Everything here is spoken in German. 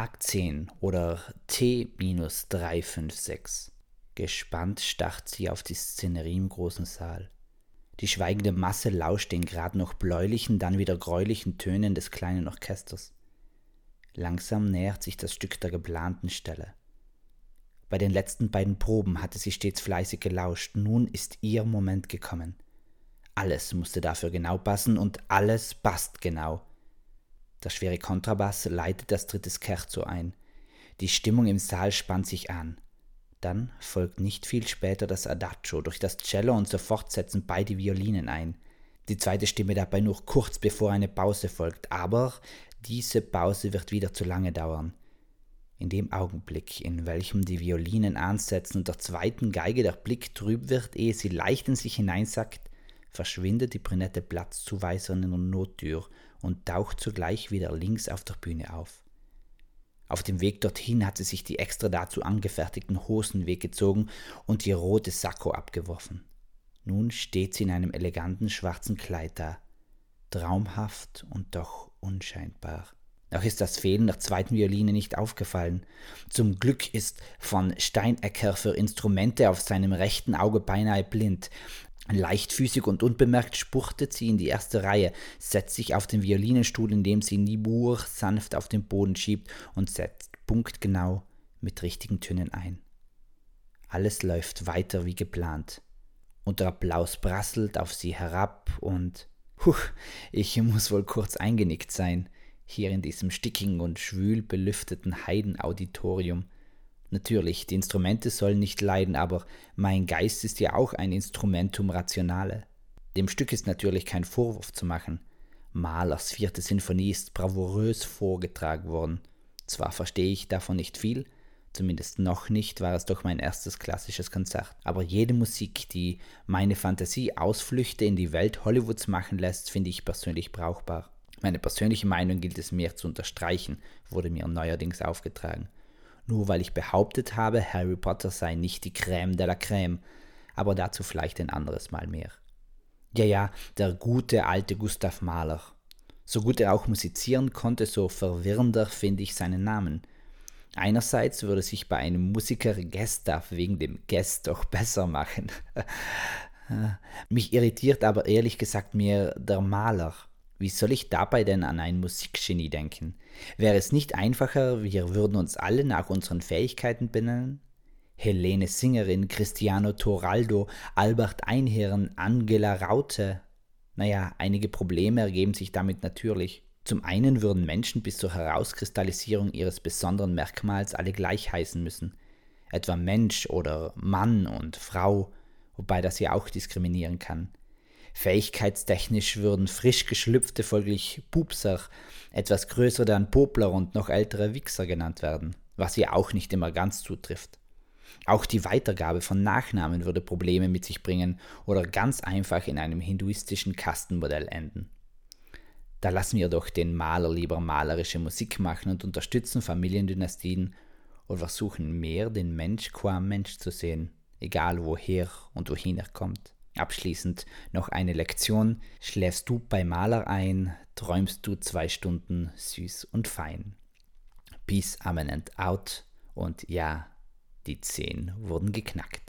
Tag 10 oder T-356. Gespannt starrt sie auf die Szenerie im großen Saal. Die schweigende Masse lauscht den grad noch bläulichen, dann wieder gräulichen Tönen des kleinen Orchesters. Langsam nähert sich das Stück der geplanten Stelle. Bei den letzten beiden Proben hatte sie stets fleißig gelauscht, nun ist ihr Moment gekommen. Alles musste dafür genau passen und alles passt genau. Der schwere Kontrabass leitet das dritte Scherzo ein. Die Stimmung im Saal spannt sich an. Dann folgt nicht viel später das Adagio durch das Cello und sofort setzen beide Violinen ein. Die zweite Stimme dabei nur kurz bevor eine Pause folgt, aber diese Pause wird wieder zu lange dauern. In dem Augenblick, in welchem die Violinen ansetzen und der zweiten Geige der Blick trüb wird, ehe sie leicht in sich hineinsackt, verschwindet die brünette Platzzuweiserin in der Nottür und taucht zugleich wieder links auf der Bühne auf. Auf dem Weg dorthin hat sie sich die extra dazu angefertigten Hosen weggezogen und ihr rotes Sakko abgeworfen. Nun steht sie in einem eleganten schwarzen Kleid da, traumhaft und doch unscheinbar. Auch ist das Fehlen der zweiten Violine nicht aufgefallen. Zum Glück ist von Steinecker für Instrumente auf seinem rechten Auge beinahe blind. Leichtfüßig und unbemerkt spurtet sie in die erste Reihe, setzt sich auf den Violinenstuhl, indem sie Nibur sanft auf den Boden schiebt und setzt punktgenau mit richtigen Tönen ein. Alles läuft weiter wie geplant. Und der Applaus prasselt auf sie herab und Huch, ich muss wohl kurz eingenickt sein, hier in diesem stickigen und schwül belüfteten Heidenauditorium. Natürlich, die Instrumente sollen nicht leiden, aber mein Geist ist ja auch ein Instrumentum rationale. Dem Stück ist natürlich kein Vorwurf zu machen. Mahlers vierte Sinfonie ist bravourös vorgetragen worden. Zwar verstehe ich davon nicht viel, zumindest noch nicht, war es doch mein erstes klassisches Konzert, aber jede Musik, die meine Fantasie Ausflüchte in die Welt Hollywoods machen lässt, finde ich persönlich brauchbar. Meine persönliche Meinung gilt es mehr zu unterstreichen, wurde mir neuerdings aufgetragen nur weil ich behauptet habe, Harry Potter sei nicht die Crème de la Crème, aber dazu vielleicht ein anderes Mal mehr. Ja, ja, der gute alte Gustav Mahler. So gut er auch musizieren konnte, so verwirrender finde ich seinen Namen. Einerseits würde sich bei einem Musiker Gestav wegen dem Gest doch besser machen. Mich irritiert aber ehrlich gesagt mehr der Maler. Wie soll ich dabei denn an ein Musikgenie denken? Wäre es nicht einfacher, wir würden uns alle nach unseren Fähigkeiten benennen? Helene Singerin, Cristiano Toraldo, Albert Einhirn, Angela Raute. Naja, einige Probleme ergeben sich damit natürlich. Zum einen würden Menschen bis zur Herauskristallisierung ihres besonderen Merkmals alle gleich heißen müssen. Etwa Mensch oder Mann und Frau, wobei das ja auch diskriminieren kann. Fähigkeitstechnisch würden frisch geschlüpfte folglich Pupser, etwas größere dann Popler und noch ältere Wichser genannt werden, was ja auch nicht immer ganz zutrifft. Auch die Weitergabe von Nachnamen würde Probleme mit sich bringen oder ganz einfach in einem hinduistischen Kastenmodell enden. Da lassen wir doch den Maler lieber malerische Musik machen und unterstützen Familiendynastien und versuchen mehr den Mensch qua Mensch zu sehen, egal woher und wohin er kommt. Abschließend noch eine Lektion. Schläfst du bei Maler ein, träumst du zwei Stunden süß und fein. Peace, Amen and out. Und ja, die Zehn wurden geknackt.